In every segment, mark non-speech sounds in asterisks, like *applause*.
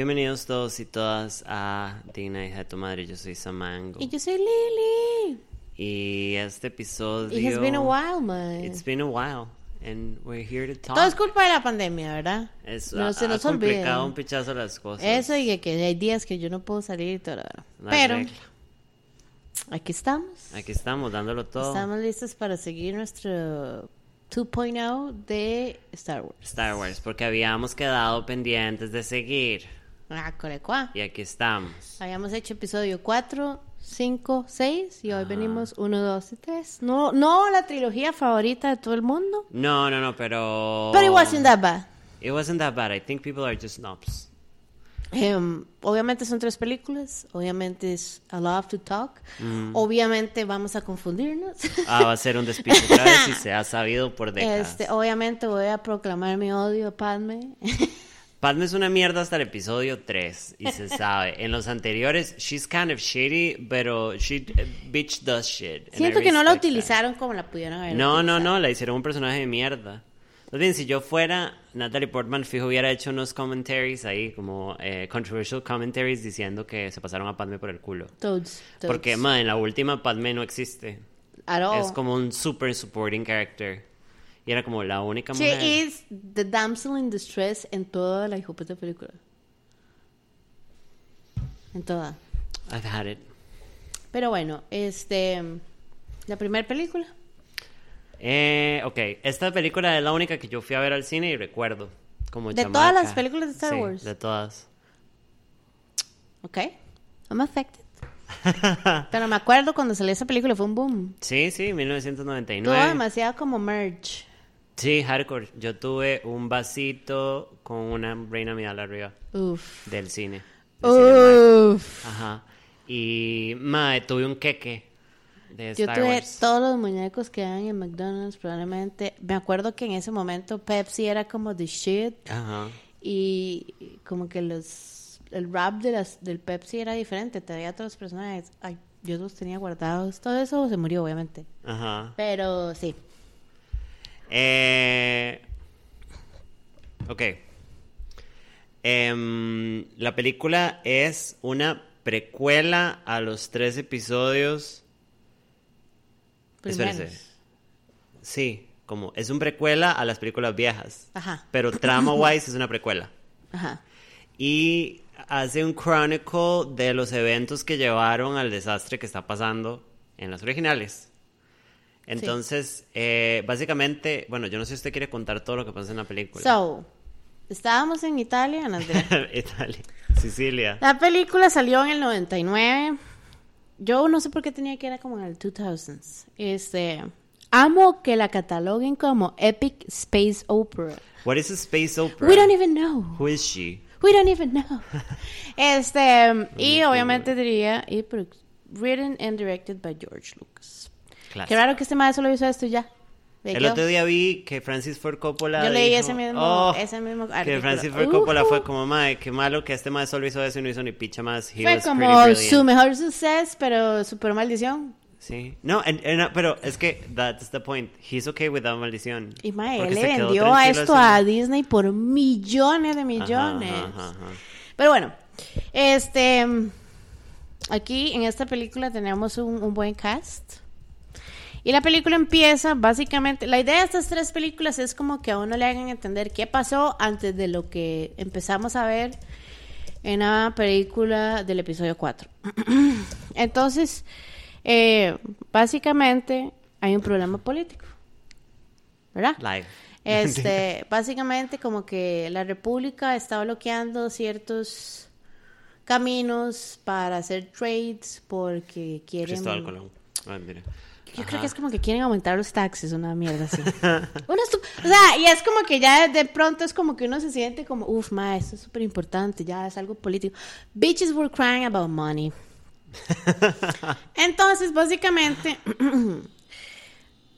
Bienvenidos todos y todas a Digna hija de tu madre. Yo soy Samango. Y yo soy Lily. Y este episodio. It has been a while, man. It's been a while. And we're here to talk. Todo es culpa de la pandemia, ¿verdad? Es- no ha- se ha nos olvide. complicado un pichazo las cosas. Eso y que hay días que yo no puedo salir y todo. hay Pero regla. aquí estamos. Aquí estamos dándolo todo. Estamos listos para seguir nuestro 2.0 de Star Wars. Star Wars, porque habíamos quedado pendientes de seguir. Ah. Y aquí estamos. Habíamos hecho episodio 4, 5, 6 y hoy venimos 1, 2 y 3. No, no la trilogía favorita de todo el mundo. No, no, no, pero. But it wasn't that bad. It wasn't that bad. I think people are just snobs. Em, obviamente son tres películas, obviamente es A Love to Talk, Mm. obviamente vamos a confundirnos. Ah, va a ser un despiche otra vez y se ha sabido por *laughs* décadas. Este, obviamente voy a proclamar mi odio a Padme. *laughs* Padme es una mierda hasta el episodio 3 y se *laughs* sabe. En los anteriores, she's kind of shitty, pero she bitch does shit. Siento que no la that. utilizaron como la pudieron haber No, no, utilizado. no, la hicieron un personaje de mierda. Bien, si yo fuera Natalie Portman, fijo, hubiera hecho unos commentaries ahí, como eh, controversial commentaries, diciendo que se pasaron a Padme por el culo. Toads, toads. Porque, ma, en la última Padme no existe. At all. Es como un super supporting character. Y era como la única She mujer. is the damsel in distress en toda la hijueputa película. En toda. I've had it. Pero bueno, este... La primera película. Eh, ok, esta película es la única que yo fui a ver al cine y recuerdo. Como De chamaca. todas las películas de Star Sí, Wars. De todas. Ok. I'm affected. Pero me acuerdo cuando salió esa película, fue un boom. *laughs* Sí, sí, Tuvo 1999. demasiado como merch. Sí, hardcore. Yo tuve un vasito con una reina midal arriba Uf. del cine. de Cinemark. Uf. Ajá. Y, mae, tuve un queque de Yo Star tuve Wars. todos los muñecos que dan en McDonald's, probablemente. Me acuerdo que en ese momento Pepsi era como the shit. Ajá. Y como que los el rap de las, del Pepsi era diferente. Todavía todos los personajes. Ay, yo los tenía guardados. Todo eso se murió, obviamente. Ajá. Pero sí. Eh, ok. Em, la película es una precuela a los tres episodios. Primeros. Espérese. Sí, como es un precuela a las películas viejas. Ajá. Pero *laughs* trama wise es una precuela. Ajá. Y hace un chronicle de los eventos que llevaron al desastre que está pasando en las originales. Entonces, eh, básicamente, bueno, yo no sé si usted quiere contar todo lo que pasa en la película. So, estábamos en Italia, en. *laughs* Italia, Sicilia. La película salió en el 99. Yo no sé por qué tenía que era como en el 2000s. Este, amo que la cataloguen como Epic Space Opera. What is a space opera? We don't even know. Who is she? We don't even know. *laughs* Este, y obviamente diría, y written and directed by George Lucas. Claro. Qué raro que este maestro solo hizo esto y ya. ¿Ve El otro día vi que Francis Ford Coppola. Yo leí dijo, ese mismo- "Oh", ese mismo Que. Francis Ford Coppola fue como, mae, qué malo que este maestro solo hizo eso y no hizo ni picha más. He Fue como pretty brilliant". su mejor suceso, pero super maldición. Sí. No, pero es que that's the point. He's okay without maldición. Y mae, él le vendió a esto a Disney por millones de Ajá, millones. ajá, ajá. Pero bueno, este aquí en esta película tenemos un, un buen cast. Y la película empieza básicamente, la idea de estas tres películas es como que a uno le hagan entender qué pasó antes de lo que empezamos a ver en la película del episodio 4. *clears throat* Entonces, eh, básicamente hay un problema político, ¿verdad? Live. Este, *laughs* básicamente como que la República está bloqueando ciertos caminos para hacer trades porque quieren... Cristóbal Colón. Ah, mira. Yo Ajá. creo que es como que quieren aumentar los taxes, una mierda así. *laughs* Una estu- o sea, y es como que ya de pronto es como que uno se siente como, uff, ma, esto es súper importante, ya es algo político. Bitches were crying about money. *laughs* Entonces, básicamente, *clears throat*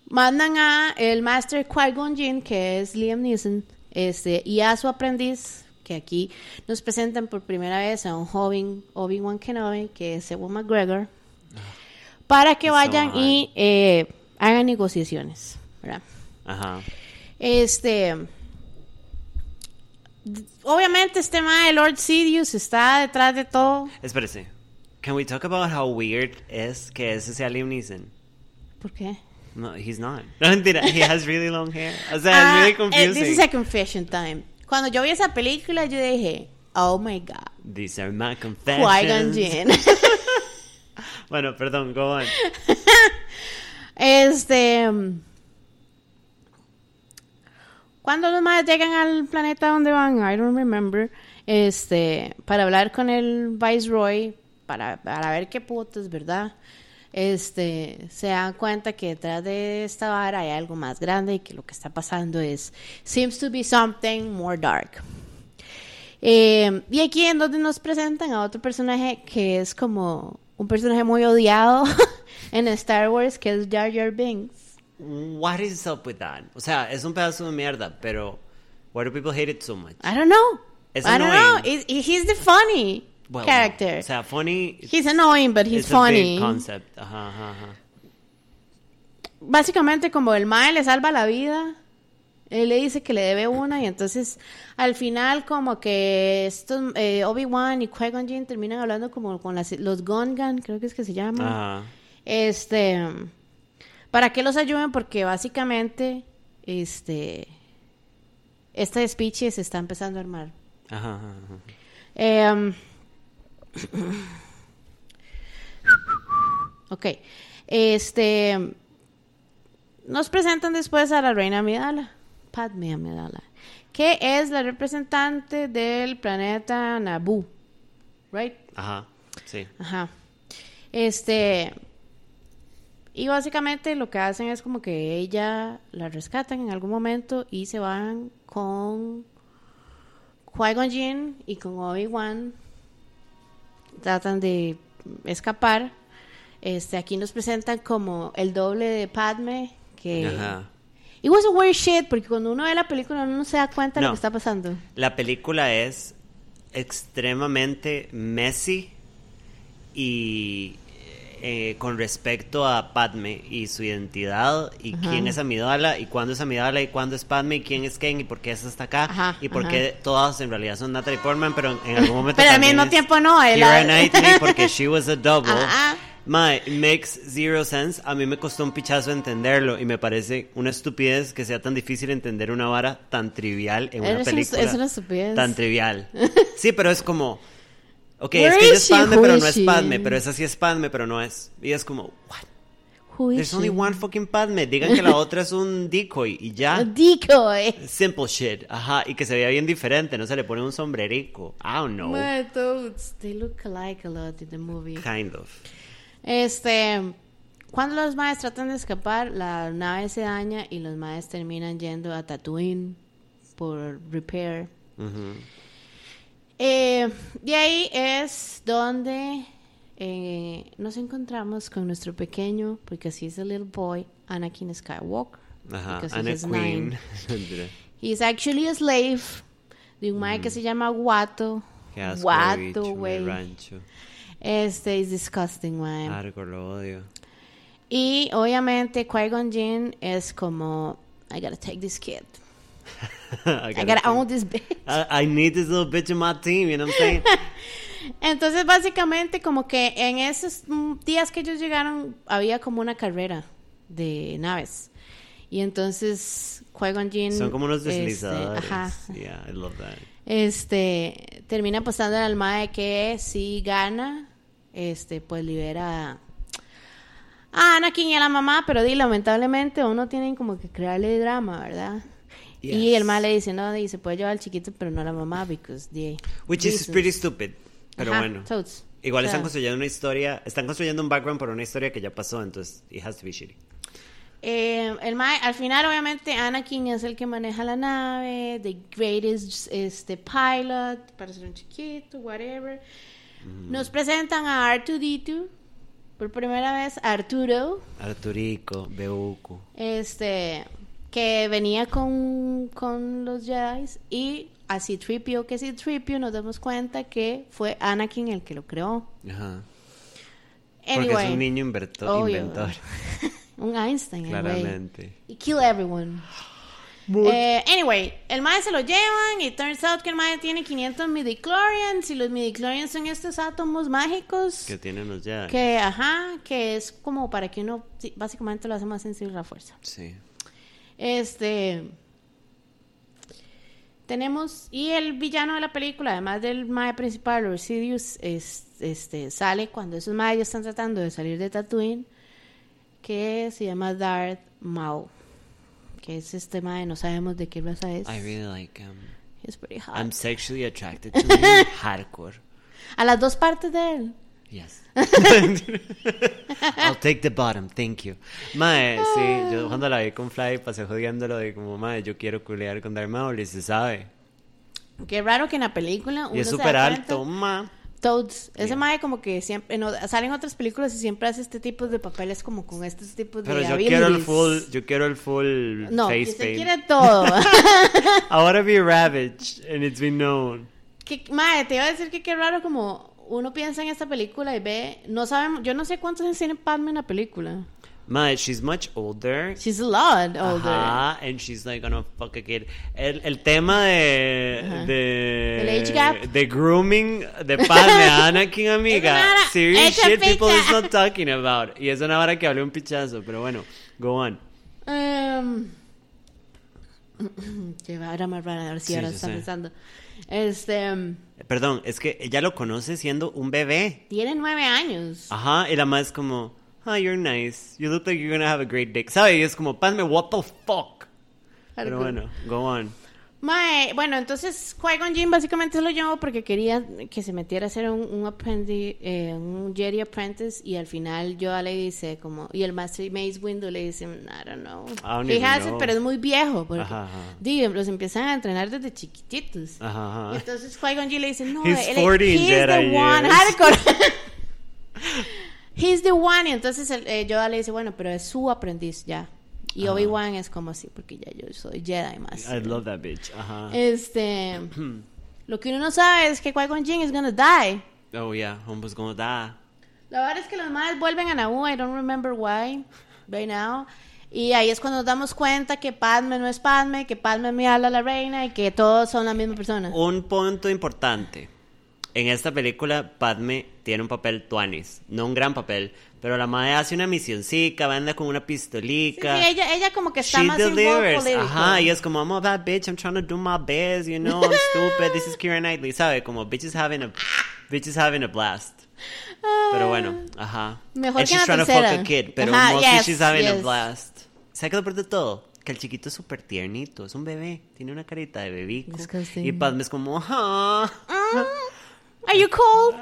mandan a el Master Qui-Gon Jinn, que es Liam Neeson, este, y a su aprendiz, que aquí nos presentan por primera vez a un joven Obi-Wan Kenobi, que es Ewan McGregor, para que vayan y eh, hagan negociaciones, ¿verdad? Ajá. Este. Obviamente este mae, Lord Sidious, está detrás de todo. Espérese. Can we talk about how weird es que ese sea Liam Neeson? ¿Por qué? No, he's not. *laughs* No, mentira. He has really long hair. O sea, Ah, es really eh, confusing. this is a confession time. Cuando yo vi esa película, yo dije, oh my god, These are my Qui-Gon confessions. Jinn. *laughs* Bueno, perdón, go on. *laughs* Este. Cuando los más llegan al planeta donde van, I don't remember, este, para hablar con el Viceroy, para, para ver qué putas, ¿verdad? Este, se dan cuenta que detrás de esta vara hay algo más grande y que lo que está pasando es, seems to be something more dark. Eh, y aquí en donde nos presentan a otro personaje que es como un personaje muy odiado *laughs* en Star Wars, que es Jar Jar Binks. What is up with that? O sea, es un pedazo de mierda, pero why do people hate it so much? I don't know. Es I don't know. annoying. He's, the funny Well, character. O sea, funny. he's annoying, but he's it's a funny. big concept. Ajá, ajá, ajá. Básicamente, como el Mae le salva la vida, él le dice que le debe una, y entonces al final, como que estos eh, Obi-Wan y Qui-Gon Jinn terminan hablando como con las- los Gungan, creo que es que se llama. Ajá. Este, para que los ayuden, porque básicamente, este, este speech se está empezando a armar. Ajá, ajá, ajá. Em, ok. Este. Nos presentan después a la reina Amidala, Padme Amidala, que es la representante del planeta Naboo. Right? Ajá, sí. Ajá. Este. Y básicamente lo que hacen es como que ella la rescatan en algún momento y se van con Qui-Gon Jinn y con Obi-Wan. Tratan de escapar. Este, aquí nos presentan como el doble de Padme. Que. Ajá. It was a weird shit, porque cuando uno ve la película uno no se da cuenta de No. lo que está pasando. La película es extremadamente messy y eh, con respecto a Padme y su identidad y Ajá. quién es Amidala y cuándo es Amidala y cuándo es Padme y quién es Ken y por qué es hasta acá Ajá, y por ajá. qué todas en realidad son Natalie Portman pero en, en algún momento Pero al también mismo tiempo no, Keira Knightley porque *laughs* she was a double It makes zero sense. A mí me costó un pichazo entenderlo y me parece una estupidez que sea tan difícil entender una vara tan trivial en una Es película. es una estupidez. Tan trivial. *laughs* Sí, pero es como. Ok, Where es que ella es? Padme, pero no es? Padme. Pero esa sí es Padme, pero no es. Y es como, what? Who is There's only she? one fucking Padme. Digan que la otra es un decoy y *laughs* A ya. decoy. Simple shit. Ajá. Y que se vea bien diferente. No se le pone un sombrerico. I don't know. My thoughts, they look alike a lot in the movie. Kind of. Este, cuando los maes tratan de escapar, la nave se daña y los maes terminan yendo a Tatooine por repair. Ujú. Eh, de ahí es donde eh, nos encontramos con nuestro pequeño, porque así es el little boy, Anakin Skywalker. Ajá. nine. *laughs* He's actually a slave de un mae que se llama Guato. Guato, güey. Este es disgusting, mae. Argo, lo odio. Y obviamente Qui-Gon Jinn es como, I gotta take this kid. *laughs* I I gotta gotta say- own this bitch. I, I need this little bitch in my team, you know what I'm saying? *laughs* Entonces básicamente como que en esos días que ellos llegaron había como una carrera de naves. Y entonces Qui-Gon Jinn... Son como unos este, deslizadores. ajá. Yeah, I love that. Este, termina apostando al mae que si gana, este, pues libera a Anakin y a la mamá, pero di, lamentablemente uno tiene como que crearle drama, ¿verdad? Y el mae le dice, no, di, se puede llevar al chiquito, pero no a la mamá, because di, Which is reasons". pretty stupid. Pero Ajá, bueno. totes. Igual O sea, están construyendo una historia, están construyendo un background por una historia que ya pasó, entonces it has to be shitty. Eh, el mae, al final, obviamente, Anakin es el que maneja la nave, the greatest este, pilot, para ser un chiquito, whatever. Nos presentan a R2D2, por primera vez, Arturo, Arturico, Beuco. este, que venía con, con los Jedi, y así Tripio, que si Tripio nos damos cuenta que fue Anakin el que lo creó. Ajá. Porque es un niño inventor. *laughs* un Einstein, claramente. Y kill everyone. *sighs* Eh, anyway, el mae se lo llevan y turns out que el mae tiene 500 midichlorians y los midichlorians son estos átomos mágicos Que tienen los Jedi. que, ajá, que es como para que uno, básicamente lo hace más sensible a la fuerza. Sí. Este. Tenemos. Y el villano de la película, además del mae principal, Lord Sidious, es- este, sale cuando esos maes ya están tratando de salir de Tatooine. Que se llama Darth Maul. Que es este mae, no sabemos de qué raza es. I really like him. Es pretty hot. I'm sexually attracted to him. *laughs* Hardcore. A las dos partes de él. Yes. *laughs* *laughs* I'll take the bottom, thank you. Mae, sí, yo cuando la vi con Fly pasé jodiéndolo de como, mae, yo quiero culear con Darth Maul y se sabe. Qué raro que en la película. Y es uno súper alto, cuenta- ma. Toads. Ese Yeah. mae como que siempre, no, salen otras películas y siempre hace este tipo de papeles como con estos tipos Pero de yo quiero el full, yo quiero el full No, face usted paint. quiere todo. *laughs* I wanna be ravaged, and it's been known. que, mae, te iba a decir que qué raro como uno piensa en esta película y ve, no sabemos, yo no sé cuántos años tiene Padme en la película. Mae, she's much older. She's a lot older. Ajá, and she's like gonna fuck a kid. El, el tema de, Ajá. de El age gap. de grooming de Padme a Anakin, amiga. Una Serious shit people is not talking about. Y es una hora que hablé un pichazo, pero bueno, go on. *clears throat* Qué vara más rara, ahora sí, Sí, ahora está sé. pensando. Este, em, Perdón, es que ella lo conoce siendo un bebé. tiene nueve años. Ajá, y la más es como, oh, you're nice. You look like you're gonna have a great dick. ¿Sabes? Y es como, Padme, what the fuck. Pero bueno, go on. Mae, bueno, entonces Qui-Gon Jinn básicamente se lo llamó porque quería que se metiera a hacer un, un apprentice, eh, un Jedi Apprentice y al final Yoda le dice como, y el Master Mace Windu le dice, I don't know. I it, know. pero es muy viejo porque Ajá, ajá. di, los empiezan a entrenar desde chiquititos. Ajá. Entonces Qui-Gon Jinn le dice, no, He's él, 40 in he's Jedi the one. Hardcore. *laughs* he's the one. Y entonces el, eh, Yoda le dice, bueno, pero es su aprendiz ya. Y. Obi-Wan es como así, porque ya yo soy Jedi I Master. love that bitch. Este, *clears throat* lo que uno no sabe es que Qui-Gon Jinn is gonna die. Oh yeah, almost gonna die. La verdad es que los más vuelven a Naboo, I don't remember why, right now. Y ahí es cuando nos damos cuenta que Padme no es Padme, que Padme es Miala la reina y que todos son la misma persona. Un punto importante. En esta película, Padme tiene un papel tuanis. No un gran papel, pero la madre hace una misioncita, anda con una Sí, pistolica. sí, ella, ella como que está She más delivers. Ajá, y es como, I'm a bad bitch, I'm trying to do my best, you know, I'm stupid, this is Kira Knightley, ¿sabe? Como, bitch is having a, bitch is having a blast. Pero bueno, ajá. Mejor And que she's la trying to fuck a tercera. kid, pero Ajá, mostly yes, she's having a yes. blast. ¿Sabe qué lo peor de todo? Que el chiquito es súper tiernito, es un bebé, tiene una carita de bebico. Disgusting. Y Padme es como, ajá. Are you cold?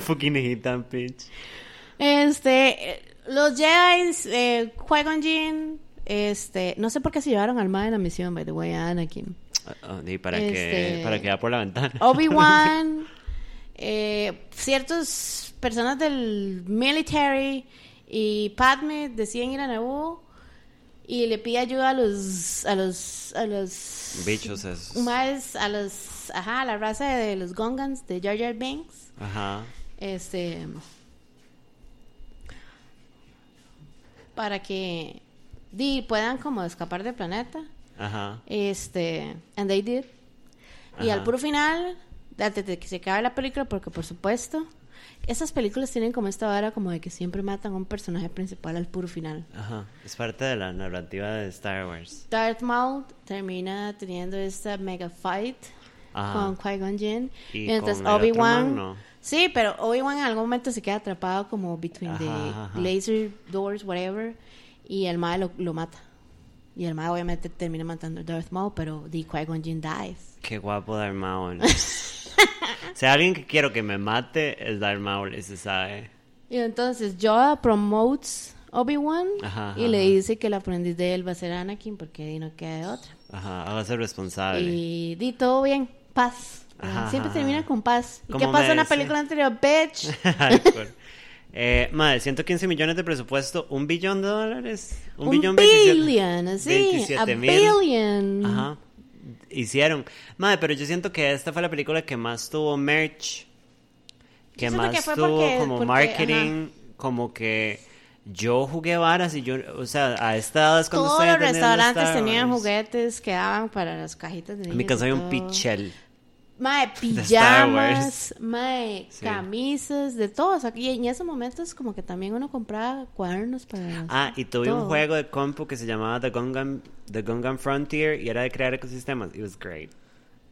*laughs* Fucking hijita, bitch. Este, los Jedi, eh, Qui-Gon Jinn, este, no sé por qué se llevaron al mae en la misión, by the way, a Anakin. Ah, ah, y para que Este- para que va por la ventana. Obi-Wan, *laughs* eh, ciertas personas del military y Padme deciden ir a Naboo y le pide ayuda a los a los a los Bichos esos. más a los ajá la raza de los Gongans de Jar Jar Binks Ajá. este para que di, puedan como escapar del planeta Ajá. este and they did y al Ajá. puro final antes de que se acabe la película porque por supuesto esas películas tienen como esta vara como de que siempre matan a un personaje principal al puro final Ajá. Es parte de la narrativa de Star Wars. Darth Maul termina teniendo esta mega fight Ajá. con Qui-Gon Jinn Y entonces Obi-Wan sí pero Obi-Wan en algún momento se queda atrapado como between the Ajá, ajá. laser doors whatever y el mae lo, lo mata y el mae obviamente termina matando a Darth Maul pero the Qui-Gon Jinn dies Qué guapo Darth Maul. si hay alguien que quiero que me mate es Darth Maul, ese sabe. Y entonces Yoda promotes Obi-Wan y le dice que el aprendiz de él va a ser Anakin porque ahí no queda de otra. Ajá, hágase responsable. Y di todo bien, paz. Ajá, Siempre ajá, termina con paz. ¿Y qué pasó en la película anterior? Bitch. *laughs* *laughs* Eh, madre, 115 millones de presupuesto, un billón de dólares. Un, Un billón 27 billion, así. A 27 mil. billion. Ajá. Hicieron. Madre, pero yo siento que esta fue la película que más tuvo merch. Que más que tuvo porque- como porque, marketing. Como que yo jugué varas y yo, o sea, a esta edad es cuando Todos los restaurantes Star tenían Wars. juguetes que daban para las cajitas de En niños. mi casa hay un pichel. Mae, *laughs* pijamas, mae, Sí. camisas, de todo. O sea, y en esos momentos como que también uno compraba cuadernos para... Ah, y tuve un todo. juego de compu que se llamaba The Gungam, The Gungam Frontier y era de crear ecosistemas. It was great.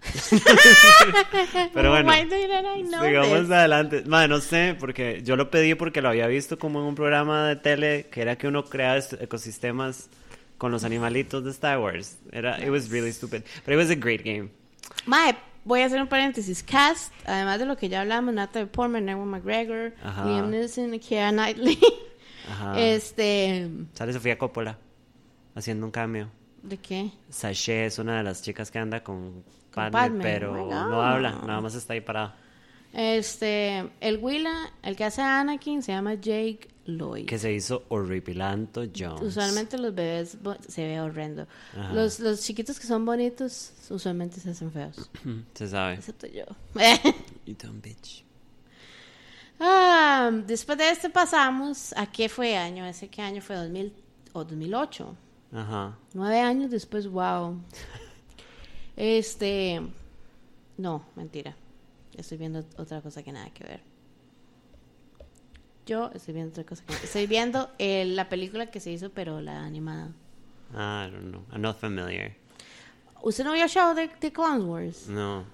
*laughs* Pero bueno, sigamos adelante. Madre, no sé, porque yo lo pedí porque lo había visto como en un programa de tele que era que uno crea ecosistemas con los animalitos de Star Wars. Era, it was really stupid. But it was a great game. Mae, voy a hacer un paréntesis. Cast, además de lo que ya hablamos, Natalie Portman, Ewan McGregor, Ajá. Liam Neeson, Keira Knightley. Ajá. *laughs* Este... Sale Sofía Coppola haciendo un cameo. ¿De qué? Sashay es una de las chicas que anda con Padme, pero oh no habla, nada más está ahí parada. Este, el Willa, el que hace a Anakin, se llama Jake Lloyd. Que se hizo horripilanto Jones. Usualmente los bebés se ve horrendo. Ajá. Los, los chiquitos que son bonitos, usualmente se hacen feos. *clears throat* Se sabe. Excepto yo. *laughs* You dumb bitch. Ah, después de este pasamos a qué fue año, ese qué año fue 2000 o 2008. Ajá. Nueve años después, wow. Este, no, mentira. Estoy viendo otra cosa que nada que ver. Yo estoy viendo otra cosa que estoy viendo eh, la película que se hizo, pero la animada. I don't know. I'm not familiar. ¿Usted no vio show de, de Clone Wars? No.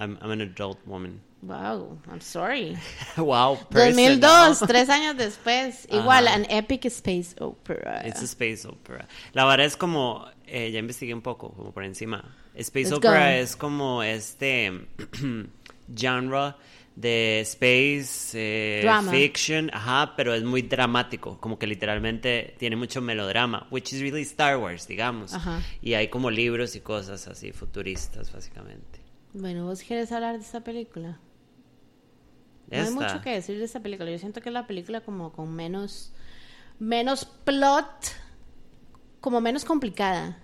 I'm, I'm an adult woman. Wow, I'm sorry. *laughs* wow. 2002, personal. tres años después. *laughs* Igual, Ajá. an epic space opera. It's a space opera. La verdad es como, eh, ya investigué un poco, como por encima. Space Let's opera go. es como este *clears throat* genre de space eh, fiction, ajá, pero es muy dramático, como que literalmente tiene mucho melodrama, which is really Star Wars, digamos. Ajá. Y hay como libros y cosas así futuristas, básicamente. Bueno, ¿vos quieres hablar de esta película? No hay Esta. mucho que decir de esta película. Yo siento que es la película como con menos menos plot, como menos complicada.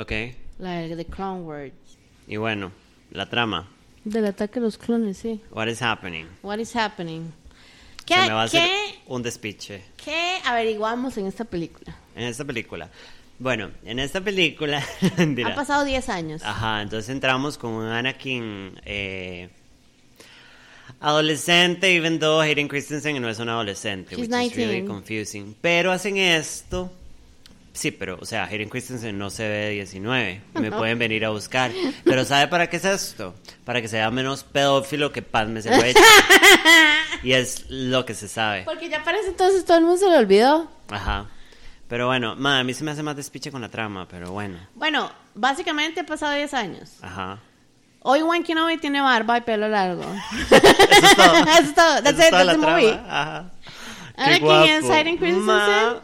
Ok. La de The Clone Wars. Y bueno, la trama. Del ataque de los clones, sí. What is happening? What is happening? ¿Qué, Se me va a hacer qué- un despiche. qué averiguamos en esta película? En esta película. Bueno, en esta película. *laughs* Han pasado 10 años. Ajá, entonces entramos con un Anakin eh, adolescente, even though Hayden Christensen no es un adolescente, He's which is really 19. confusing. Pero hacen esto. Sí, pero, o sea, Hayden Christensen no se ve de 19. y Me pueden venir a buscar. *laughs* Pero ¿sabe para qué es esto? Para que sea menos pedófilo que Padme se lo eche. *laughs* y es lo que se sabe. Porque ya parece entonces todo el mundo se lo olvidó. Ajá. Pero bueno, ma, a mí se me hace más despiche con la trama, pero bueno. Bueno, básicamente ha pasado 10 años. Ajá. Hoy Juan Kenobi tiene barba y pelo largo. *laughs* Eso es todo. *laughs* Eso es todo. That's Eso es it, that's the trama. movie. Ajá. Anakin es Hayden Christensen. Ma.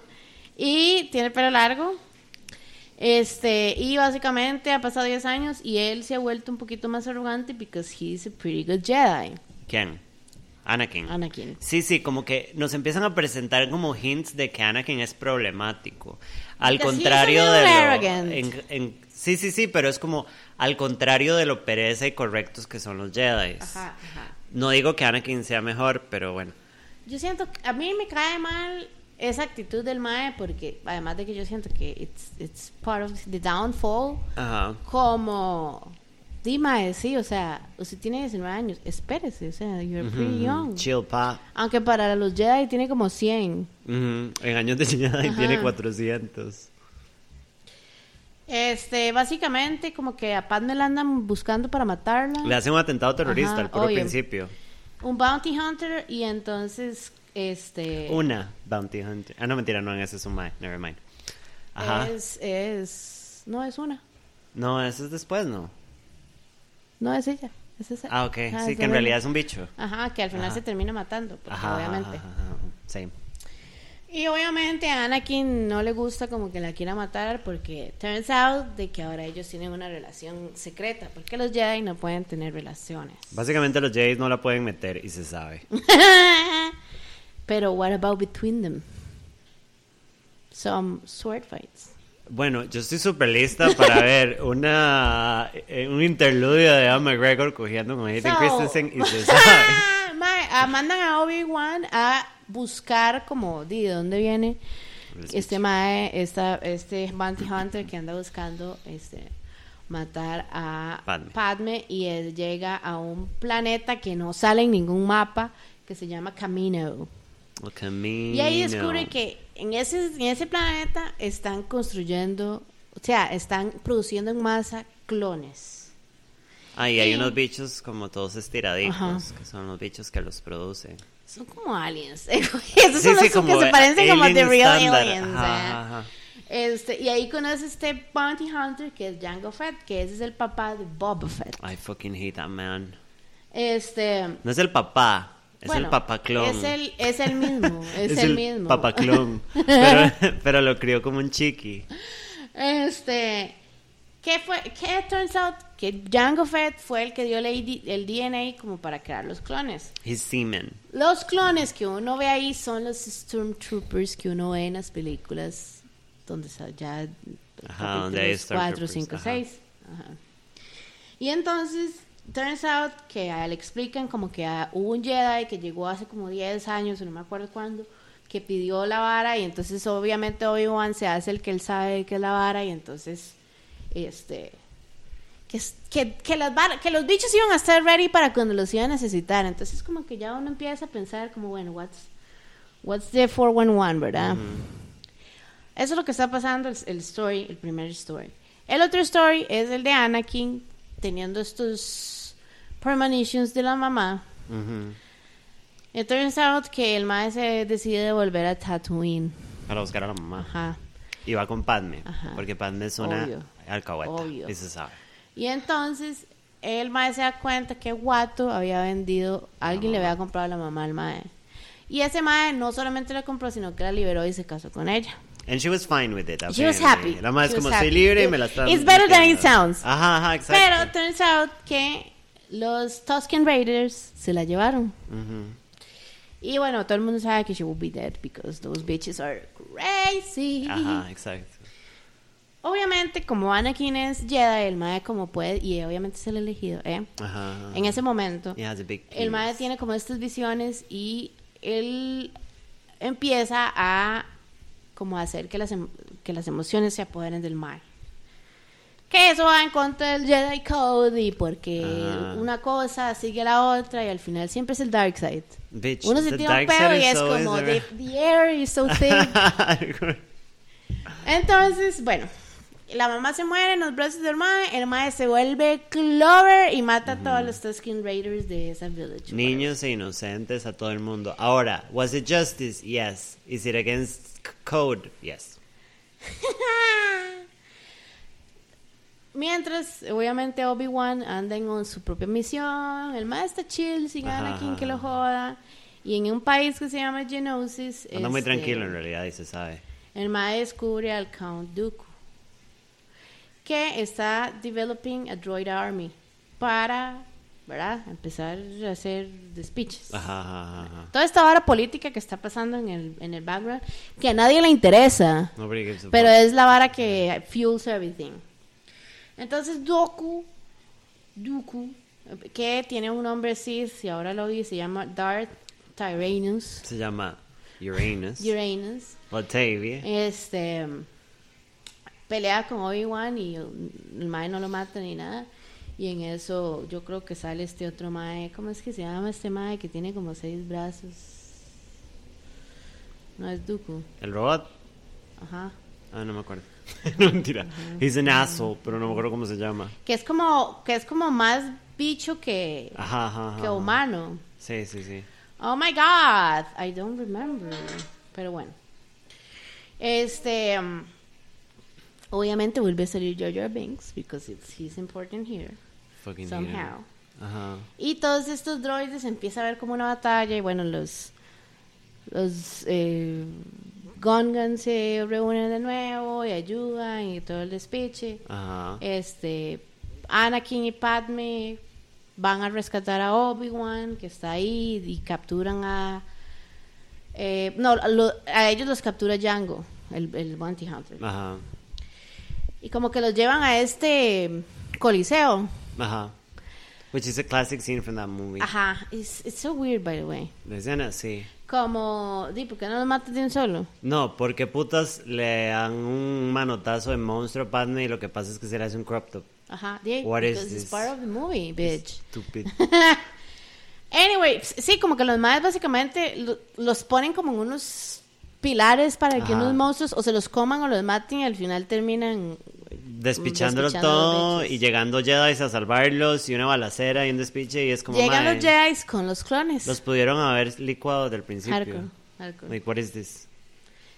Y tiene pelo largo. Este, y básicamente ha pasado 10 años y él se ha vuelto un poquito más arrogante because he's a pretty good Jedi. ¿Quién? Anakin. Anakin. Sí, sí, como que nos empiezan a presentar como hints de que Anakin es problemático. Al Because contrario de lo... en- en- sí, sí, sí, pero es como al contrario de lo pereza y correctos que son los Jedi. Ajá, ajá. No digo que Anakin sea mejor, pero bueno. Yo siento que a mí me cae mal esa actitud del Mae porque además de que yo siento que it's, it's part of the downfall Ajá. como di Mae, sí, o sea, usted tiene 19 años, espérese, o sea, you're pretty young. Chill, pa. Aunque para los Jedi tiene como 100. Ujú, En años de Jedi Ajá. tiene 400. Este, básicamente como que a Padme la andan buscando para matarla. Le hacen un atentado terrorista Ajá, al puro principio. Un bounty hunter y entonces este Una Bounty Hunter. Ah, no, mentira, no, ese es un Mae. Never mind. Ajá. es es no es una, No, eso es después, ¿no? No es ella, es esa. Ah, ok. Ajá, sí, es que en realidad es un bicho. Ajá, que al final Ajá. se termina matando, porque Ajá, obviamente. Sí. Y obviamente a Anakin no le gusta como que la quiera matar porque turns out de que ahora ellos tienen una relación secreta, porque los Jedi no pueden tener relaciones. Básicamente los Jays no la pueden meter y se sabe. *laughs* Pero what about between them? Some sword fights. Bueno, yo estoy súper lista para *laughs* ver una eh, un interludio de Ewan McGregor cogiendo con Hayden So- Christensen y *laughs* se sabe. Ah, mandan a Obi-Wan a buscar como de dónde viene El este mae, esta, este bounty hunter que anda buscando este matar a Padme. Padme y él llega a un planeta que no sale en ningún mapa que se llama Camino. El camino. Y ahí descubre que en ese, en ese planeta están construyendo, o sea, están produciendo en masa clones. Ah, y hay y- unos bichos como todos estiraditos, Ajá. que son los bichos que los producen. Son como aliens. *laughs* Esos Sí, son sí, los que como se parecen como The Real estándar. Aliens. Ajá, ajá. Este, y ahí conoce este Bounty Hunter que es Django Fett, que ese es el papá de Boba Fett. I fucking hate that man. Este, No es el papá, es bueno, el papá clon. Es el, es el mismo, *laughs* es, el, mismo. papá clon. pero, *laughs* pero lo crió como un chiqui. Este, ¿qué fue? ¿Qué turns out? Que Django Fett fue el que dio el, el DNA como para crear los clones. His semen. Los clones que uno ve ahí son los Stormtroopers que uno ve en las películas donde ya Ajá, donde hay capítulos 4, Stormtroopers, 5, ajá. 6. Y entonces, turns out que a él le explican como que ah, hubo un Jedi que llegó hace como 10 años, no me acuerdo cuándo, que pidió la vara y entonces obviamente Obi-Wan se hace el que él sabe que es la vara y entonces, este... Que, que, que, las vara- que los bichos iban a estar ready para cuando los iban a necesitar. Entonces como que ya uno empieza a pensar como, bueno, what's, what's the 411, ¿verdad? Eso es lo que está pasando, el, el story, el primer story. El otro story es el de Anakin teniendo estos premonitions de la mamá. Ujú. It turns out que el mae se decide volver a Tatooine. Para buscar a la mamá. Ajá. Y va con Padme. Ajá. Porque Padme es una Obvio. alcahueta. Obvio. Y se sabe. Y entonces el mae se da cuenta que Watto había vendido, alguien le había comprado a la mamá al mae. Y ese mae no solamente la compró, sino que la liberó y se casó con ella. And she was fine with it. She was apparently. happy. La madre es como, soy happy. libre y me la están it's better than it metiendo". sounds. Ajá, ajá, exacto. Pero turns out que los Tusken Raiders se la llevaron. Y bueno, todo el mundo sabe que she will be dead because those bitches are crazy. Ajá, exacto. Obviamente, como Anakin es Jedi, el mae como puede, y obviamente es el elegido, ¿eh? Ajá. En ese momento, He has a big el mae tiene como estas visiones y él empieza a como hacer que las, em- que las emociones se apoderen del mae. Que eso va en contra del Jedi Code y porque Ajá. una cosa sigue a la otra y al final siempre es el dark side. Bitch, Uno se tira un pedo y es como the, the air is so thick. *laughs* Entonces, bueno, la mamá se muere en los brazos del mae, el mae se vuelve Clover y mata a todos los Tusken Raiders de esa village. Niños e inocentes a todo el mundo. Ahora, was it justice? Yes. Is it against code? Yes. *laughs* Mientras, obviamente, Obi-Wan anda en su propia misión, el mae está chill, sin Anakin que lo joda. Y en un país que se llama Genosis, Anda muy este, tranquilo en realidad y se sabe. El mae descubre al Count Dooku, que está developing a droid army para, ¿verdad? Empezar a hacer despiches. Ajá, ajá, ajá. Toda esta vara política que está pasando en el, en el background, que a nadie le interesa, pero es la vara que fuels everything. Entonces Dooku, Dooku, que tiene un nombre Sith y ahora lo oye, se llama Darth Tyrannus, Se llama Uranus. *laughs* Uranus. Batavia. Este pelea con Obi-Wan y el mae no lo mata ni nada. Y en eso yo creo que sale este otro mae, ¿cómo es que se llama este mae que tiene como seis brazos? No es Dooku. El robot. Ajá. Ah, no me acuerdo. *laughs* no, mentira. He's an asshole, pero no me acuerdo cómo se llama. Que es como que es como más bicho que Ajá, ajá, que humano. Sí, sí, sí. Oh my god, I don't remember. Pero bueno. Este um, obviamente vuelve a salir Jar Binks because it's he's important here Fucking somehow. Ajá. Y todos estos droides empieza a ver como una batalla y bueno, los los eh, Gungans se reúnen de nuevo y ayudan y todo el despiche. Ajá. Este Anakin y Padme van a rescatar a Obi-Wan que está ahí y capturan a eh, no, lo- a ellos los captura Django, el, el Bounty Hunter. Ajá. Y como que los llevan a este coliseo. Ajá. Which is a classic scene from that movie. Ajá, it's, it's so weird by the way. La escena, sí. Como, di, ¿por qué no los matas de un solo? No, porque putas le dan un manotazo de monstruo a Padme y lo que pasa es que se le hace un crop top. Ajá, What is because it's this? part of the movie, bitch. Stupid. *laughs* Anyway, sí, como que los más básicamente lo- los ponen como en unos pilares para que unos monstruos o se los coman o los maten y al final terminan Despichándolo todo y llegando Jedi a salvarlos y una balacera y un despiche y es como Llegan mae, los Jedi con los clones. los pudieron haber licuado del principio. Hardcore, hardcore. Like what is this?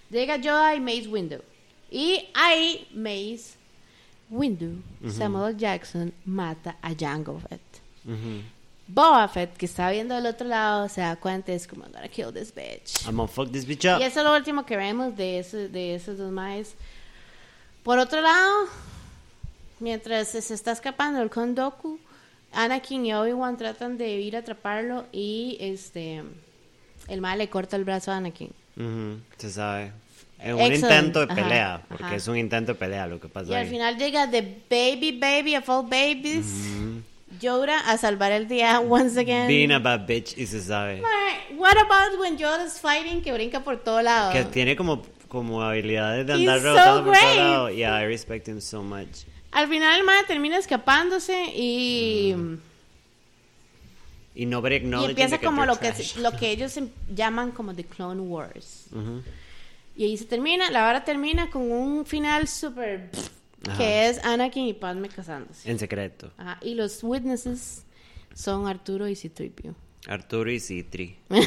Llega Yoda y Mace Windu. Y ahí Mace Windu, Samuel Jackson, mata a Jango Fett. Ujú. Boba Fett, que está viendo del otro lado, se da cuenta es como, I'm gonna kill this bitch. I'm gonna fuck this bitch up. Y eso es lo último que vemos de, de esos dos maes. Por otro lado, mientras se está escapando el Kondoku, Anakin y Obi-Wan tratan de ir a atraparlo y este el mae le corta el brazo a Anakin. Ujú, Se sabe. En un Excellent. intento de Ajá, pelea, porque ajá. es un intento de pelea lo que pasa Y al ahí. final llega The Baby Baby of all babies, Yoda, a salvar el día *laughs* once again. Being a bad bitch y se sabe. Mae, What about when Yoda's fighting que brinca por todo lado? Que tiene como, como habilidades de He's andar so rebotando por todo lado. Yeah, I respect him so much. Al final el mae termina escapándose y Y nobody Y acknowledging empieza que como lo que, lo que ellos em- llaman como The Clone Wars. Y ahí se termina, la hora termina con un final súper... Que es Anakin y Padme casándose. En secreto. Ajá, Y los witnesses son Arturo y Citripio. Arturo y Citri. *laughs*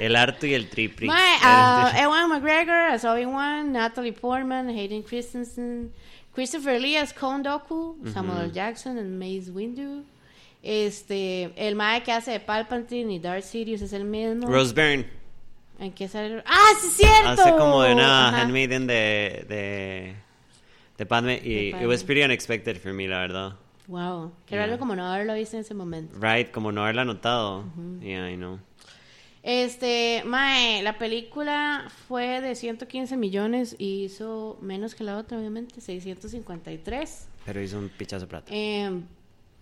El Arto y el Tripri. Ah, Ewan McGregor Obi-Wan, Natalie Portman, Hayden Christensen, Christopher Lee as Kondoku, Samuel L. Jackson and Mace Windu. Este, el mae que hace de Palpatine y Darth Sidious es el mismo. Rose Byrne. ¿En qué sale? ¡Ah, sí es cierto! Hace como de una Ajá. handmaiden de, de, de Padme. Y De it was pretty unexpected for me, la verdad. Wow, qué Yeah. raro como no haberlo visto en ese momento. Right, como no haberla notado. Yeah, I know. Este, Mae, la película fue de 115 millones y hizo menos que la otra, obviamente, 653. Pero hizo un pichazo de plata. Eh,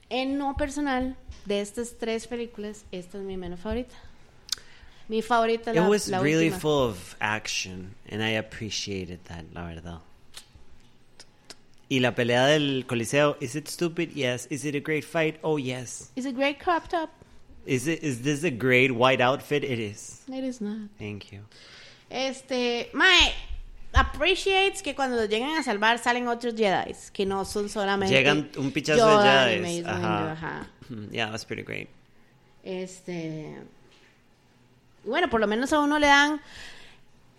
en no personal, de estas tres películas, esta es mi menos favorita. Mi favorita It la, was la really última. full of action. And I appreciated that, la verdad. Y la pelea del Coliseo, is it stupid? Yes. Is it a great fight? Oh, yes. It's a great crop top. Is it is this a great white outfit? It is. It is not. Thank you. Este, Mae, appreciates que cuando los llegan a salvar salen otros Jedi, que no son solamente. Llegan un pichazo Yoda de Jedi. Ajá. ajá. *laughs* Yeah, that's pretty great. Este. Bueno, por lo menos a uno le dan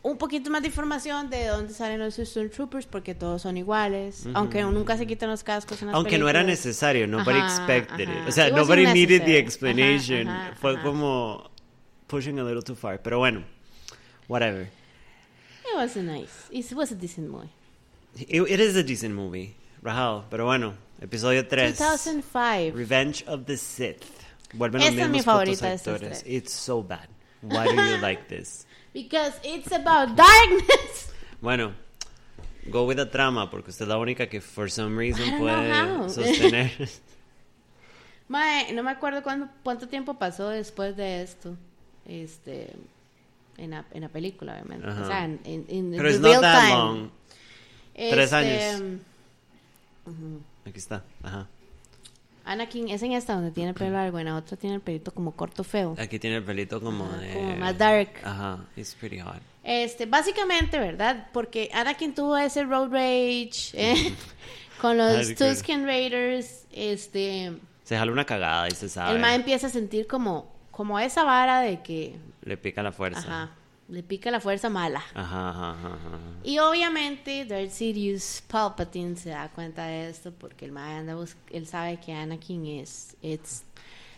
un poquito más de información de dónde salen los Stormtroopers, porque todos son iguales. Aunque nunca se quitan los cascos en las Aunque no era necesario, nobody Ajá, expected ajá. it. O sea, It nobody needed the explanation. Ajá, Fue como pushing a little too far. Pero bueno, whatever. It was nice. It was a decent movie. It, it is a decent movie, Rahal. Pero bueno, episodio 3. 2005. Revenge of the Sith. Vuelven los Esta es mi mismos favorita actores. tres. It's so bad. Why do you like this? Because it's about darkness. *laughs* Bueno, go with the trama, porque usted es la única que for some reason puede *laughs* sostener. Mae, no me acuerdo cuándo, cuánto tiempo pasó después de esto. Este. En la, en la película, obviamente. Ajá. O sea, en, en, en Pero it's not real that time. long. Tres Este, años. Aquí está. Ajá. Anakin es en esta donde tiene el pelo largo, en la otra tiene el pelito como corto feo. Aquí tiene el pelito como de... como más dark. Ajá, it's pretty hot. Este, básicamente, ¿verdad? Porque Anakin tuvo ese road rage eh, *laughs* con los Tusken Raiders. Este, Se jala una cagada y se sabe. el ma empieza a sentir como, como esa vara de que, Le pica la fuerza. ajá, le pica la fuerza mala. Ajá, ajá, ajá, ajá. Y obviamente Darth Sidious Palpatine se da cuenta de esto porque el mae anda bus- él sabe que Anakin es it's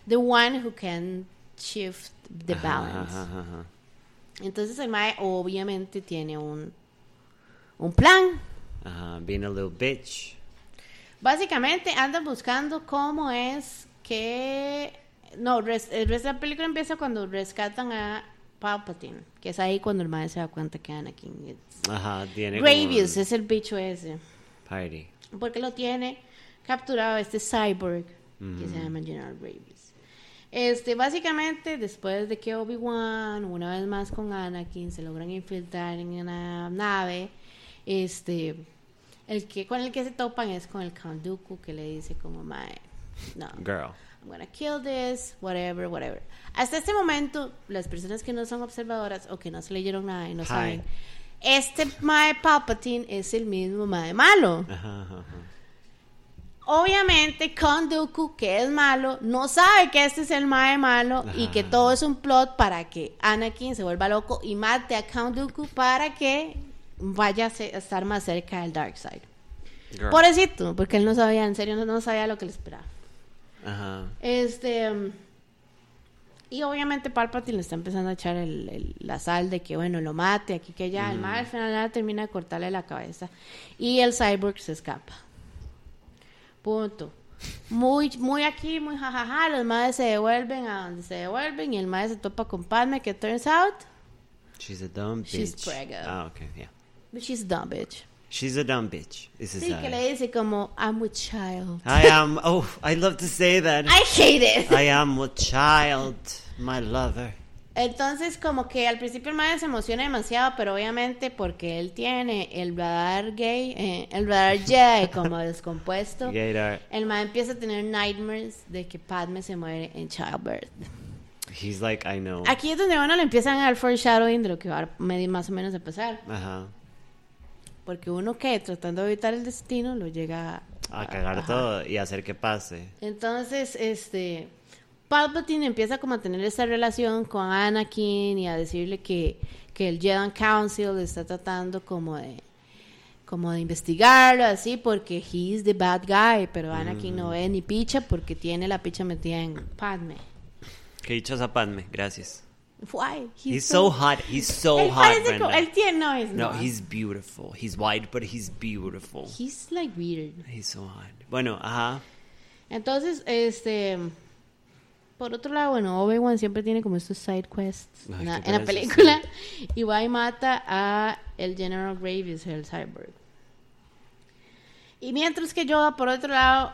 the one who can shift the balance. Entonces el mae obviamente tiene un un plan. Ajá, being a little bitch. Básicamente andan buscando cómo es que no, res- de la película empieza cuando rescatan a Palpatine, que es ahí cuando el mae se da cuenta que Anakin es Ajá, tiene como es el bicho ese. Party. Porque lo tiene capturado este cyborg que se llama General Gravis. Este, básicamente, después de que Obi-Wan, una vez más con Anakin, se logran infiltrar en una nave, este, el que, con el que se topan es con el Count Dooku, que le dice como, mae, no, Girl. I'm gonna kill this, whatever, whatever. Hasta este momento, las personas que no son observadoras o que no se leyeron nada y no Hi. saben, este Mae Palpatine es el mismo Mae malo. Ajá, ajá, ajá. Obviamente, Count Dooku, que es malo, no sabe que este es el Mae malo y que todo es un plot para que Anakin se vuelva loco y mate a Count Dooku para que vaya a estar más cerca del Dark Side. Girl. Pobrecito, porque él no sabía, en serio, no, no sabía lo que le esperaba. Ajá. Este. mm, Y obviamente Palpatine le está empezando a echar el- el- la sal de que, bueno, lo mate, aquí que allá. El mal al final nada, termina de cortarle la cabeza. Y el cyborg se escapa. Punto. Muy, muy aquí, muy jajaja. Los madres se devuelven a donde se devuelven. Y el madre se topa con Padme, que turns out, She's a dumb bitch. She's pregnant. Ah, okay, yeah. she's a dumb bitch. She's a dumb bitch. This is Sí, que le dice como, I'm with child. I am. Oh, I love to say that. I hate it. I am with child, my lover. Entonces, como que al principio el madre se emociona demasiado, pero obviamente porque él tiene el radar gay, eh, el radar *laughs* Jedi como descompuesto, *laughs* el madre empieza a tener nightmares de que Padme se muere en childbirth. He's like, I know. Aquí es donde bueno le empiezan a dar foreshadowing de lo que va a más o menos a pasar, Ajá. Porque uno que tratando de evitar el destino lo llega A cagar ajá. todo y hacer que pase. Entonces, este, Palpatine empieza como a tener esta relación con Anakin y a decirle que, que el Jedi Council le está tratando como de como de investigarlo así porque he's the bad guy, pero Anakin no ve ni picha porque tiene la picha metida en Padme. Que dichosa Padme, gracias. Why? He's, so hot. He's *laughs* so él hot, parece Brenda. como- él tiene, no, es No, he's beautiful. He's white, but he's beautiful. He's like weird. He's so hot. Bueno, ajá. Entonces, este. Por otro lado, bueno, Obi-Wan siempre tiene como estos side quests Ay, en la, en película. Y va y mata a el General Graves, el cyborg. Y mientras que Yoda, por otro lado,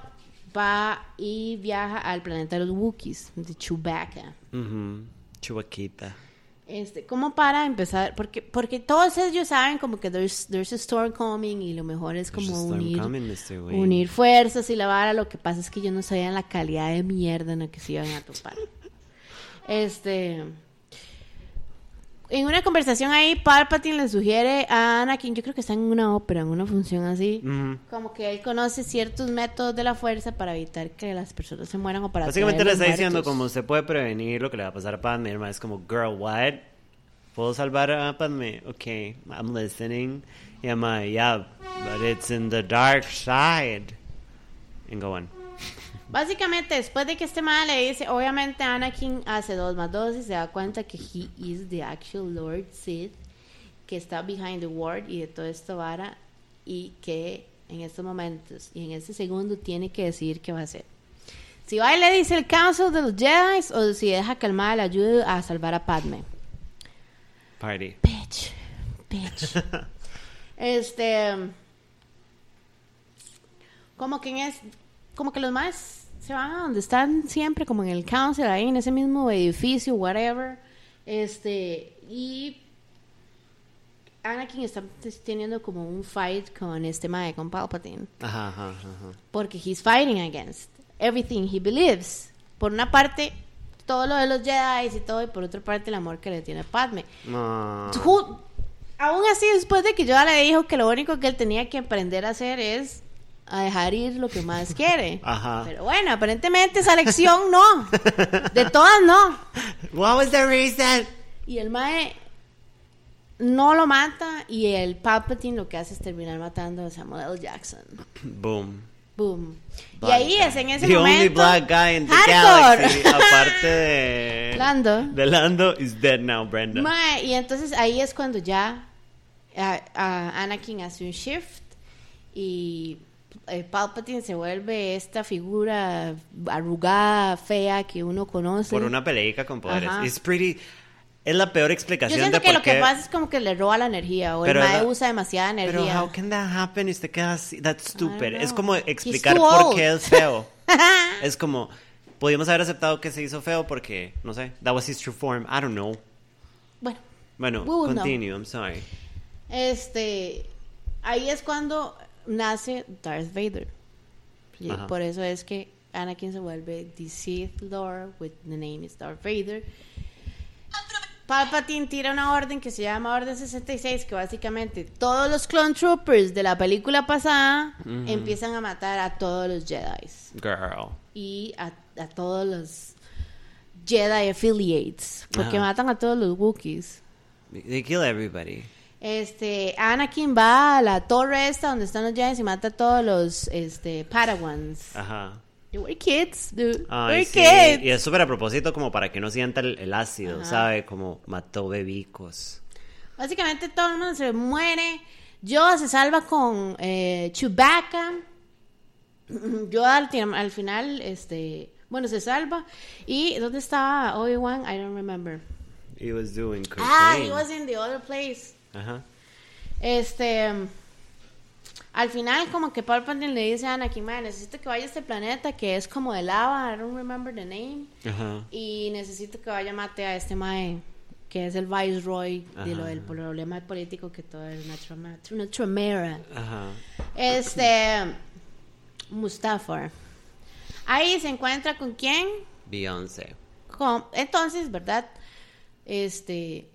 va y viaja al planeta de los Wookiees, de Chewbacca. Mhm. Chubaquita. Este, como para empezar, porque, porque todos ellos saben como que there's, there's a storm coming y lo mejor es como unir, coming, unir fuerzas y la vara. Lo que pasa es que yo no sabía la calidad de mierda en la que se iban a topar. *laughs* Este. En una conversación ahí, Palpatine le sugiere a Anakin, yo creo que está en una ópera, en una función así, como que él conoce ciertos métodos de la fuerza para evitar que las personas se mueran o para Básicamente le está diciendo como usted puede prevenir lo que le va a pasar a Padme. Mae es como, girl, what? ¿Puedo salvar a Padme? Okay, I'm listening. Y mae, yeah, but it's in the dark side. And go on. Básicamente, después de que este man le dice, obviamente Anakin hace dos más dos y se da cuenta que he is the actual Lord Sith, que está behind the ward y de todo esto vara, y que en estos momentos y en este segundo tiene que decidir qué va a hacer. Si va y le dice el Council de los Jedi o si deja que el mal le ayude a salvar a Padme. Party. Bitch, bitch. *laughs* este. Como que en es. Como que los más se van a donde están siempre, como en el council, ahí en ese mismo edificio, whatever. Este. Y. Anakin está teniendo como un fight con este mae, con Palpatine. Ajá, ajá, ajá. Porque he's fighting against everything he believes. Por una parte, todo lo de los Jedi y todo, y por otra parte, el amor que le tiene a Padme. No. Aún así, después de que Yoda le dijo que lo único que él tenía que aprender a hacer es a dejar ir lo que más quiere. *laughs* Ajá. Pero bueno, aparentemente esa lección no. De todas no. What was the reason? Y el Mae no lo mata y el Palpatine lo que hace es terminar matando a Samuel L. Jackson. Boom. Boom. Y ahí guy. es en ese the momento. only black guy in the galaxy, aparte de *laughs* Lando. de Lando, is dead now, Brenda. Mae, y entonces ahí es cuando ya Anakin hace un shift y eh, Palpatine se vuelve esta figura arrugada, fea que uno conoce. Por una peleica con poderes. It's pretty. Es la peor Yo explicación siento de que por lo que pasa es como que le roba la energía o Pero el mae la- usa demasiada Pero energía. how can that happen? Y usted queda así. That's stupid. Es como explicar por old. qué es feo. *laughs* es como Podríamos haber aceptado que se hizo feo porque, no sé, that was his true form. I don't know. Bueno, Bueno, will know. continue, I'm sorry. este, ahí es cuando nace Darth Vader. Y Ajá. por eso es que Anakin se vuelve the Sith Lord with the name is Darth Vader. Palpatine tira una orden que se llama Orden 66, que básicamente todos los clone troopers de la película pasada empiezan a matar a todos los Jedi Girl. y a, a todos los Jedi affiliates, porque Ajá. matan a todos los Wookiees. They kill everybody. Este, Anakin va a la torre esta donde están los Jedi y mata a todos los este, Padawans. Ajá. We're kids, dude. Ay, We're sí. kids. Y es súper a propósito como para que no sienta el, el ácido, Ajá. ¿sabe? Como mató bebicos. Básicamente todo el mundo se muere. Yoda se salva con eh, Chewbacca. *clears throat* Yoda al, al final, este, bueno, se salva. ¿Y dónde estaba Obi-Wan? I don't remember. He was doing cocaine. Ah, he was in the other place. Ajá. Este, al final como que Palpatine le dice a Anakin, "Mae, necesito que vaya a este planeta que es como de lava, I don't remember the name, Ajá. y necesito que vaya a mate a este mae que es el viceroy de lo del problema político que todo es una trama, una tramera. Ajá. Este, Mustafar. Ahí se encuentra con quién? Beyoncé. Entonces, ¿verdad? Este,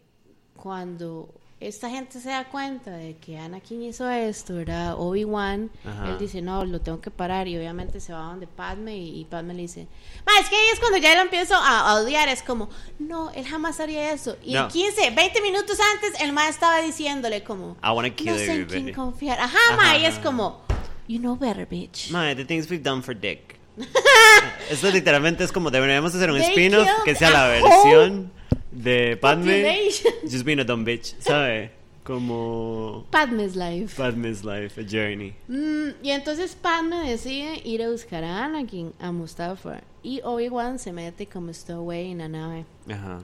cuando esta gente se da cuenta de que Anakin hizo esto, ¿verdad? Obi-Wan, él dice, no, lo tengo que parar y obviamente se va donde Padme y, y Padme le dice, ma, es que ahí es cuando ya lo empiezo a, a odiar, es como, no, él jamás haría eso. Y No. 15, 20 minutos antes, el ma estaba diciéndole como, I wanna kill no sé en quién confiar. Ajá, Ajá, ma, y es como, you know better, bitch. Mae, the things we've done for dick. *laughs* Esto literalmente es como deberíamos hacer un spin-off que sea la versión de Padme. Just being a dumb bitch, ¿sabe? Como Padme's life. Padme's life, a journey. Mm, y entonces Padme decide ir a buscar a Anakin, a Mustafar. Y Obi-Wan se mete como stowaway en la nave. Ajá.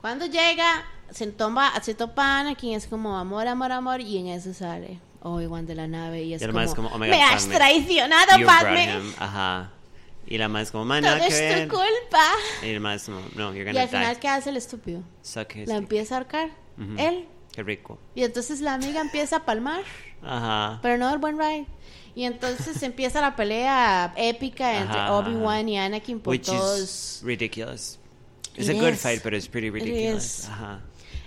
Cuando llega, se, toma, se topa Anakin, es como amor, amor, amor. Y en eso sale Obi-Wan de la nave. Y es, Y como, es como, oh my me God, has Padme, traicionado, You Padme. Ajá. Y la más como, man, Todo nada que es ver. tu culpa. Y el más como, no, you're Y gonna al final, die. ¿qué hace el estúpido? Suck his La dick. empieza a ahorcar. Ujú. Él. Qué rico. Y entonces la amiga empieza a palmar. Ajá. Pero no el buen ride. Y entonces empieza la pelea épica entre Ajá, Obi-Wan y Anakin por Which todos. is ridiculous. It It's a good is. fight, but it's pretty ridiculous. is. Ajá.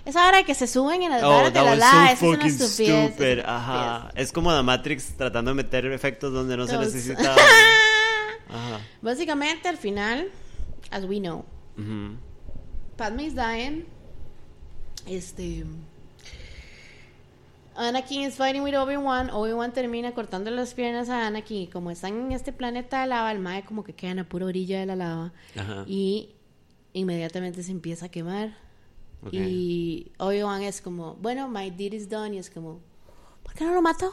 Esa hora que se suben en las Oh, varas de that la was lava, so esa es una estupidez. es Ajá. estupidez. Es como The Matrix tratando de meter efectos donde no se Those- necesitaba. *laughs* Ajá. Básicamente, al final, as we know, Ujú. Padme is dying. Este. Anakin is fighting with Obi-Wan. Obi-Wan termina cortando las piernas a Anakin. Y como están en este planeta de lava, el mae como que queda en la pura orilla de la lava. Ajá. Y inmediatamente se empieza a quemar. Ok. Y Obi-Wan es como, bueno, my deed is done. Y es como, ¿por qué no lo mató?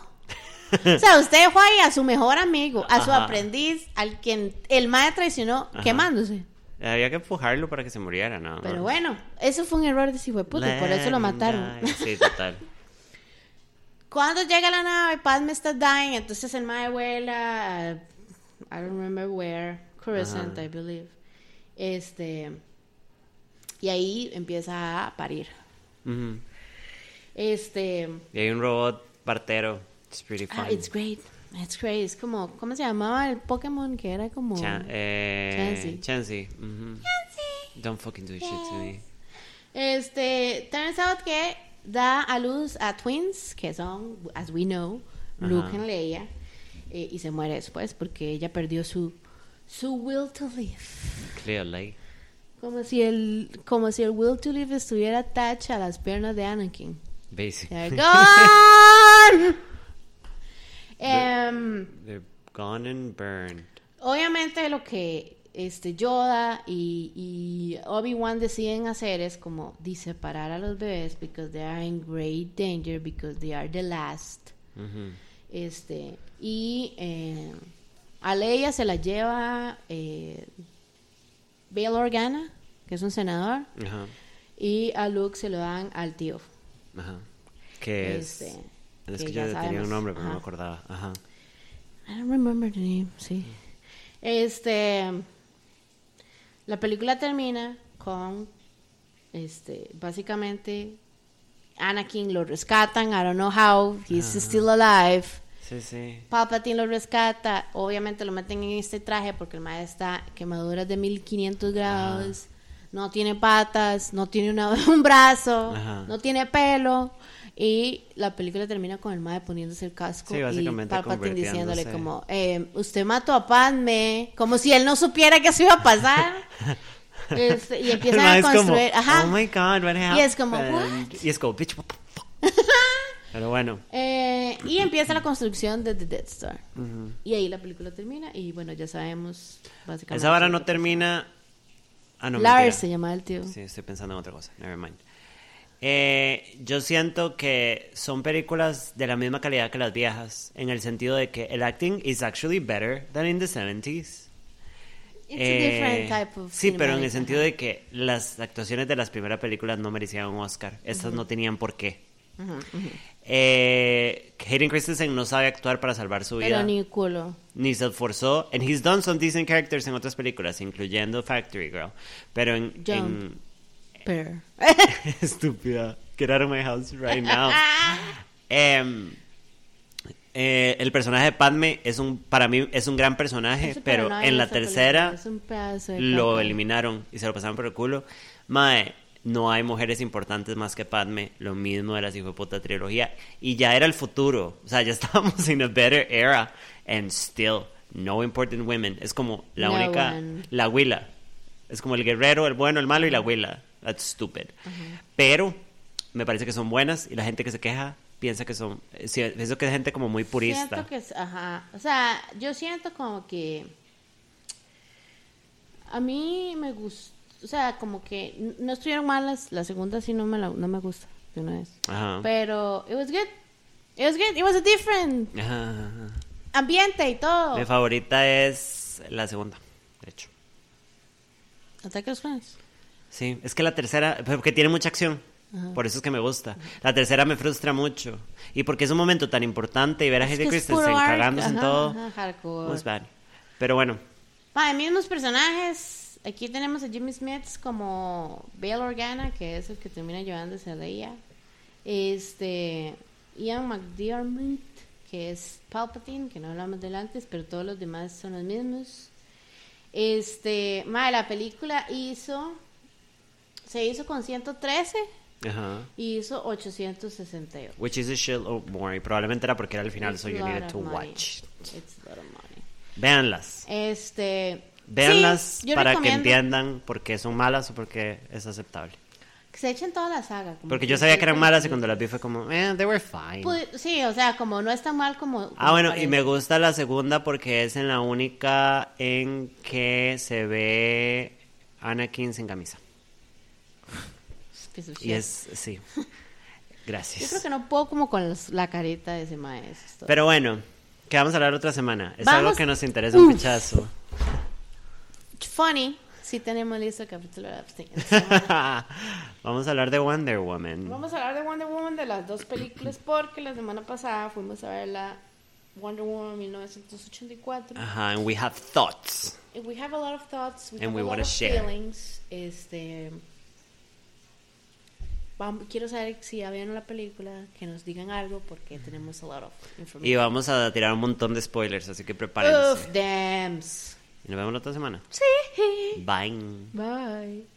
*laughs* o sea, usted fue ahí a su mejor amigo, a su Ajá. aprendiz, al quien el mae traicionó, Ajá. quemándose. Había que empujarlo para que se muriera, ¿no? Pero bueno, eso fue un error de hijo de puta, por eso lo mataron. Sí, *laughs* total. Cuando llega la nave, Padme está dying, entonces el mae vuela a, I don't remember where, Coruscant, Ajá. I believe. Este, y ahí empieza a parir. Este, Y hay un robot partero. It's pretty fun. ah, it's great, it's great, es como, ¿cómo se llamaba el Pokémon que era como? Eh, Chansey. Chansey. ujú. Don't fucking do shit to me. Este, turns out que da a luz a twins, que son, as we know, Luke Ajá. and Leia, eh, y se muere después porque ella perdió su, su will to live. Clearly. Como si el, como si el will to live estuviera attached a las piernas de Anakin. Basically. They're gone. *laughs* Em, They're gone and burned. obviamente lo que este Yoda y, y Obi-Wan deciden hacer es como separar a los bebés because they are in great danger because they are the last. Este, y eh, a Leia se la lleva eh, Bail Organa, que es un senador, Ajá. y a Luke se lo dan al tío. Ajá. Que es. Este, es que que yo tenía sabemos. un nombre, pero no me Ajá. acordaba. Ajá. I don't remember the name, sí. Este, la película termina con, este, básicamente, Anakin lo rescatan, I don't know how, he's still alive. Sí, sí. Palpatine lo rescata, obviamente lo meten en este traje porque el mae está quemaduras de 1500 grados, no tiene patas, no tiene una- *laughs* un brazo, Ajá. no tiene pelo. Y la película termina con el mae poniéndose el casco Sí, y básicamente Palpatine diciéndole como, eh, usted mató a Padme, como si él no supiera que eso iba a pasar. *laughs* Este, y empiezan a es como, construir, ajá. oh my god, what happened? Y es como, what? Y es como, bitch? *laughs* Pero bueno, Eh, y empieza la construcción de The Death Star. Y ahí la película termina y bueno, ya sabemos básicamente. esa vara no termina... Ah, no. Lars mentira. se llama el tío. Sí, estoy pensando en otra cosa. Never mind. Eh, yo siento que son películas de la misma calidad que las viejas, en el sentido de que el acting is actually better than in the 70s. It's a Eh, different type of sí, pero en el sentido de que las actuaciones de las primeras películas no merecían un Oscar. Estas no tenían por qué. Ujú, ujú. Eh, Hayden Christensen no sabe actuar para salvar su vida. Pero ni culo. ni se esforzó. And he's done some decent characters en otras películas, incluyendo Factory Girl. Pero en. Jump. en *laughs* Estúpida. Get out of my house right now. *laughs* Em, eh, el personaje de Padme es un, para mí es un gran personaje, Eso, pero no en la tercera lo eliminaron y se lo pasaron por el culo. Mae, no hay mujeres importantes más que Padme, lo mismo de la puta trilogía. Y ya era el futuro, o sea, ya *laughs* estábamos en a better era, and still, no important women. Es como la No única, one. la huila. Es como el guerrero, el bueno, el malo y la huila. That's stupid. Pero me parece que son buenas y la gente que se queja piensa que son. Pienso que es gente como muy purista. Siento que es, ajá. O sea, yo siento como que a mí me gusta, o sea, como que no estuvieron malas, la segunda sí no me la, no me gusta de una vez. Ajá. Pero it was good. It was good. It was a different Ajá, ambiente y todo. Mi favorita es la segunda, de hecho. Ataque a los clones. Sí, es que la tercera, porque tiene mucha acción. Por eso es que me gusta. La tercera me frustra mucho. Y porque es un momento tan importante y ver a Es es Christensen cagándose en ajá, todo. ajá, bad. Pero bueno, Vale, mismos personajes. Aquí tenemos a Jimmy Smith como Bail Organa, que es el que termina llevándose a Leia. Este, Ian McDiarmid, que es Palpatine, que no hablamos del antes, pero todos los demás son los mismos. Este, madre, la película hizo, se hizo con 113 ajá. y hizo 868. Which is a shitload more. Y probablemente era porque era el final, It's so you needed to money. watch. It's a lot of money. Véanlas. Este, Véanlas sí, para que entiendan por qué son malas o por qué es aceptable. que se echen toda la saga. como Porque que yo sabía que eran malas y cuando las vi fue como, eh, they were fine. Pu- Sí, o sea, como no es tan mal como. Ah, bueno, y me gusta la segunda porque es en la única en que se ve Anakin sin camisa. Y es, sí. *laughs* Yo Gracias. creo que no puedo como con los- la carita de ese maestro. Pero bueno, que vamos a hablar otra semana. Es Vamos- algo que nos interesa un Uf. pichazo. Funny, sí tenemos listo el capítulo de la *laughs* vamos a hablar de Wonder Woman. Vamos a hablar de Wonder Woman de las dos películas porque la semana pasada fuimos a ver la Wonder Woman 1984. Ajá, and we have thoughts. And we have a lot of thoughts, we And have we a lot of share. feelings. Este, vam- quiero saber si ya vieron la película, que nos digan algo porque tenemos a lot of Y information. vamos a tirar un montón de spoilers, así que prepárense. Uf, dams. Y nos vemos la otra semana. Sí. Bye. Bye.